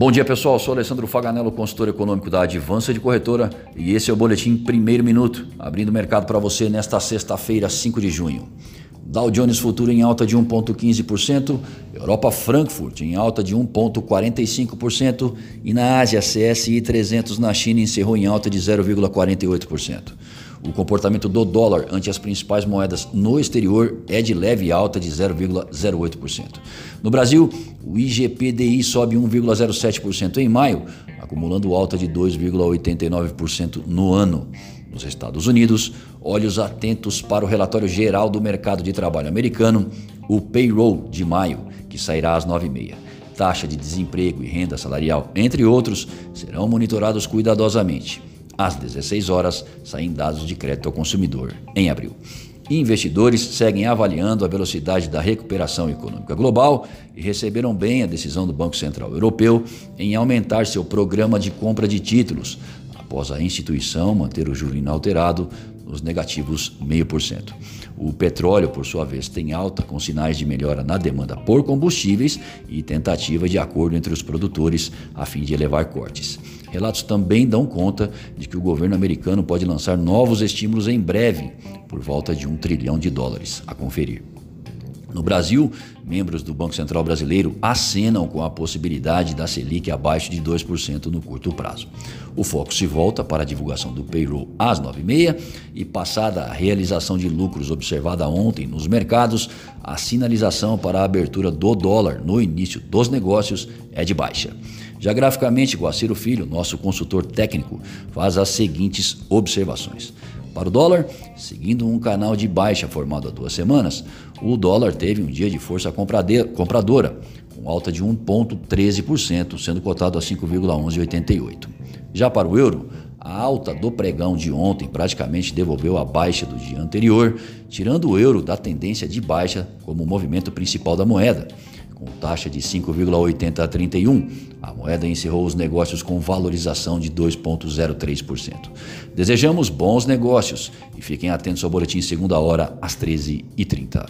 Bom dia pessoal, sou Alessandro Faganello, consultor econômico da Advança de Corretora e esse é o Boletim Primeiro Minuto, abrindo o mercado para você nesta sexta-feira, 5 de junho. Dow Jones Futuro em alta de 1,15%, Europa Frankfurt em alta de 1,45% e na Ásia CSI 300 na China encerrou em alta de 0,48%. O comportamento do dólar ante as principais moedas no exterior é de leve alta de 0,08%. No Brasil, o IGPDI sobe 1,07% em maio, acumulando alta de 2,89% no ano. Nos Estados Unidos, olhos atentos para o relatório geral do mercado de trabalho americano, o payroll de maio, que sairá às 9h30 taxa de desemprego e renda salarial, entre outros, serão monitorados cuidadosamente. Às 16 horas, saem dados de crédito ao consumidor em abril. Investidores seguem avaliando a velocidade da recuperação econômica global e receberam bem a decisão do Banco Central Europeu em aumentar seu programa de compra de títulos, após a instituição manter o juro inalterado nos negativos 0,5%. O petróleo, por sua vez, tem alta, com sinais de melhora na demanda por combustíveis e tentativa de acordo entre os produtores a fim de elevar cortes. Relatos também dão conta de que o governo americano pode lançar novos estímulos em breve, por volta de um trilhão de dólares. A conferir. No Brasil, membros do Banco Central Brasileiro acenam com a possibilidade da Selic abaixo de 2% no curto prazo. O foco se volta para a divulgação do payroll às 9h30 e, passada a realização de lucros observada ontem nos mercados, a sinalização para a abertura do dólar no início dos negócios é de baixa. Já graficamente, Guaciro Filho, nosso consultor técnico, faz as seguintes observações. Para o dólar, seguindo um canal de baixa formado há duas semanas, o dólar teve um dia de força compradora, com alta de 1,13%, sendo cotado a 5,1188. Já para o euro, a alta do pregão de ontem praticamente devolveu a baixa do dia anterior, tirando o euro da tendência de baixa como movimento principal da moeda com taxa de 5,80 a 31. A moeda encerrou os negócios com valorização de 2,03%. Desejamos bons negócios e fiquem atentos ao boletim segunda hora às 13h30.